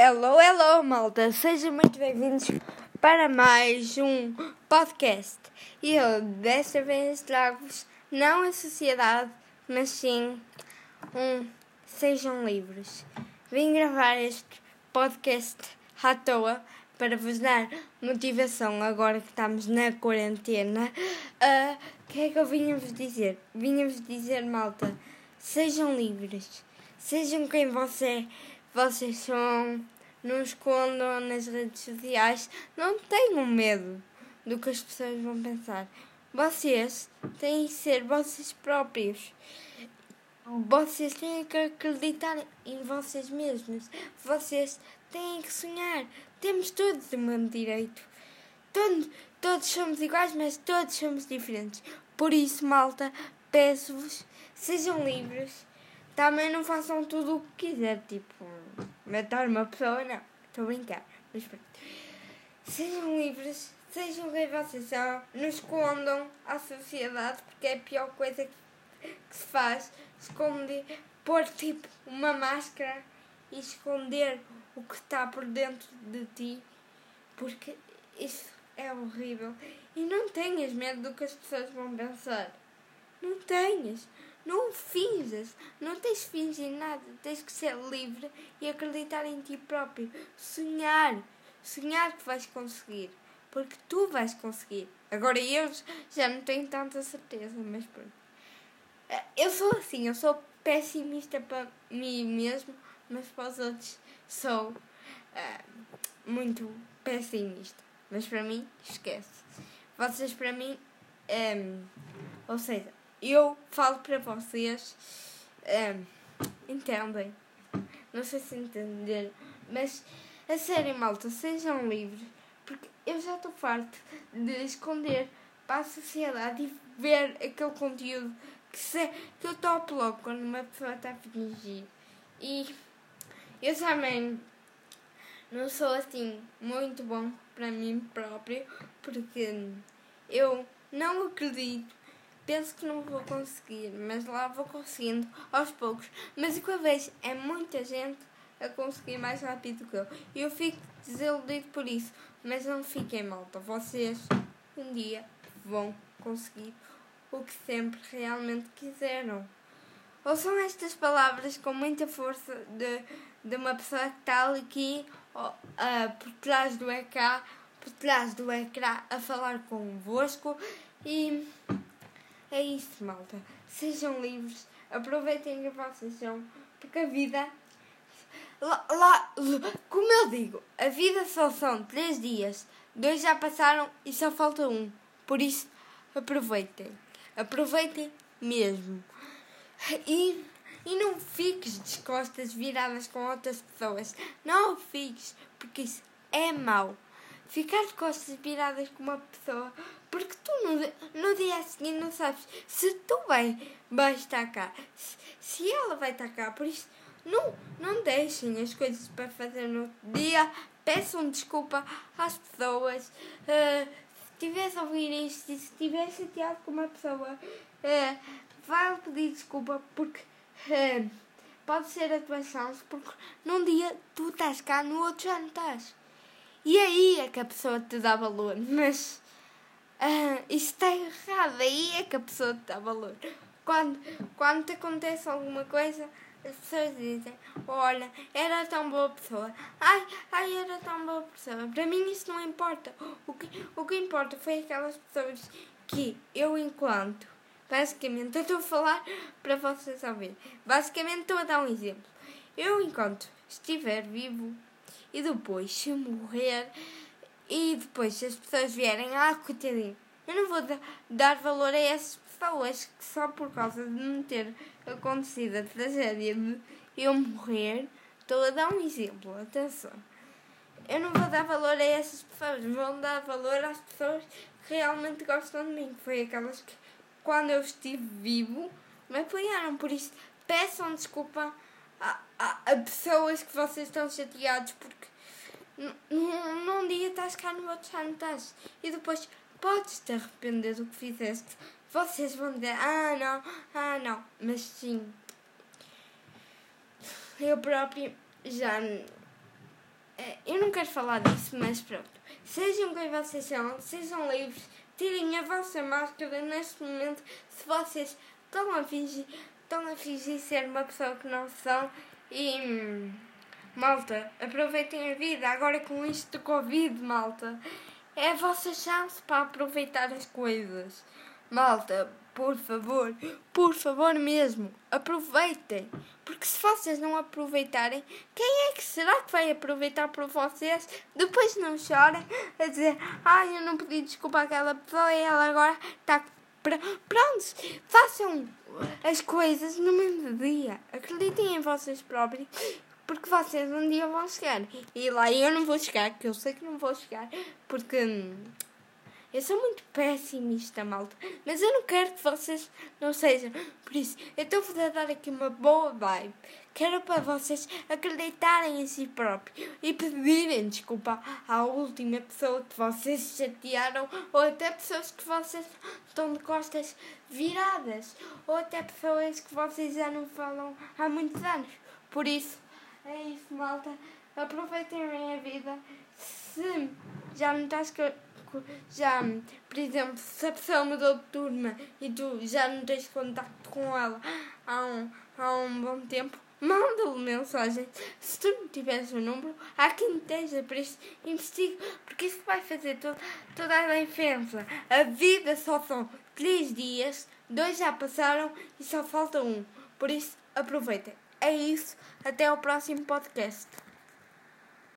Hello, hello, malta! Sejam muito bem-vindos para mais um podcast. E eu, desta vez, trago-vos não a sociedade, mas sim um Sejam Livres. Vim gravar este podcast à toa para vos dar motivação agora que estamos na quarentena. O uh, que é que eu vinha-vos dizer? Vinha-vos dizer, malta, sejam livres. Sejam quem você vocês são, não escondam nas redes sociais, não tenham medo do que as pessoas vão pensar. Vocês têm que ser vocês próprios. Vocês têm que acreditar em vocês mesmos. Vocês têm que sonhar. Temos todos o mesmo direito. Todos, todos somos iguais, mas todos somos diferentes. Por isso, malta, peço-vos, sejam livres também não façam tudo o que quiser, tipo, matar uma pessoa, não. Estou a brincar. Mas pronto. Sejam livres, sejam quem vocês são, não escondam a sociedade, porque é a pior coisa que, que se faz. Esconder, pôr tipo uma máscara e esconder o que está por dentro de ti, porque isso é horrível. E não tenhas medo do que as pessoas vão pensar. Não tenhas. Não finjas, não tens de fingir nada, tens que ser livre e acreditar em ti próprio. Sonhar, sonhar que vais conseguir, porque tu vais conseguir. Agora eu já não tenho tanta certeza, mas pronto. Eh, eu sou assim, eu sou pessimista para mim mesmo, mas para os outros sou uh, muito pessimista. Mas para mim, esquece. Vocês para mim, um, eh, ou seja, eu falo para vocês, um, entendem? Não sei se entenderam, mas a sério, malta, sejam livres, porque eu já estou farto de esconder para a sociedade e ver aquele conteúdo que, se, que eu topo logo quando uma pessoa está a fingir. E eu também não sou assim muito bom para mim próprio, porque eu não acredito penso que não vou conseguir, mas lá vou conseguindo aos poucos. Mas o que eu vejo é muita gente a conseguir mais rápido que eu. E eu fico desiludido por isso. Mas não fiquem malta. Vocês um dia vão conseguir o que sempre realmente quiseram. Ouçam estas palavras com muita força de, de uma pessoa que está aqui uh, por trás do ecrã, por trás do ecrã a falar convosco e é isso, malta. Sejam livres, aproveitem a vossa são, porque a vida. Lá, lá, como eu digo, a vida só são três dias, dois já passaram e só falta um. Por isso, aproveitem. Aproveitem mesmo. E, e não fiques de costas viradas com outras pessoas. Não fiques, porque isso é mau. Ficar de costas viradas com uma pessoa porque tu no, no dia seguinte não sabes se tu vai, vais estar cá, se, se ela vai estar cá. Por isso, não, não deixem as coisas para fazer no dia. Peçam desculpa às pessoas. Uh, se tivesse a ouvir isto e se tivesse chateado com uma pessoa, uh, vai pedir desculpa porque uh, pode ser a tua chance. Porque num dia tu estás cá, no outro já não estás. E aí é que a pessoa te dá valor. Mas ah, isso está errado, aí é que a pessoa dá valor. Quando, quando te acontece alguma coisa, as pessoas dizem, olha, era tão boa pessoa. Ai, ai, era tão boa pessoa. Para mim isso não importa. O que, o que importa foi aquelas pessoas que eu enquanto, basicamente, eu estou a falar para vocês ouvir. Basicamente estou a dar um exemplo. Eu enquanto estiver vivo e depois se morrer e depois, se as pessoas vierem, ah, coitadinho, eu não vou dar valor a essas pessoas que só por causa de me ter acontecido a tragédia de eu morrer, estou a dar um exemplo, atenção. Eu não vou dar valor a essas pessoas, vou dar valor às pessoas que realmente gostam de mim, que foi aquelas que, quando eu estive vivo, me apoiaram. Por isso, peçam desculpa a, a, a pessoas que vocês estão chateados porque num, num dia estás cá, no outro já não estás. E depois podes te arrepender do que fizeste. Vocês vão dizer, ah não, ah não. Mas sim, eu próprio já eh, eu não quero falar disso, mas pronto. Sejam quem vocês são, sejam livres, tirem a vossa máscara neste momento se vocês estão a fingir, estão a fingir ser uma pessoa que não são e hum, malta, aproveitem a vida agora com isto do Covid, malta. É a vossa chance para aproveitar as coisas. Malta, por favor, por favor mesmo, aproveitem. Porque se vocês não aproveitarem, quem é que será que vai aproveitar por vocês? Depois não chorem a dizer, ai, eu não pedi desculpa àquela pessoa e ela agora está. Prontos, façam as coisas no mesmo dia. Acreditem em vocês próprios porque vocês um dia vão chegar. E lá eu não vou chegar, que eu sei que não vou chegar, porque hum, eu sou muito pessimista, malta. Mas eu não quero que vocês não sejam. Por isso, eu estou-vos a dar aqui uma boa vibe. Quero para vocês acreditarem em si próprios e pedirem desculpa à última pessoa que vocês chatearam ou até pessoas que vocês estão de costas viradas ou até pessoas que vocês já não falam há muitos anos. Por isso, é isso, malta. Aproveitem a vida. Se já não estás já, por exemplo, se a pessoa mudou de turma e tu já não tens contato com ela há um, há um bom tempo, manda-lhe mensagem. Se tu não tiveres o número, há quem esteja, por isso investiga, porque isso vai fazer todo, toda a diferença. A vida só são três dias, dois já passaram e só falta um. Por isso, aproveitem. É isso. Até ao próximo podcast.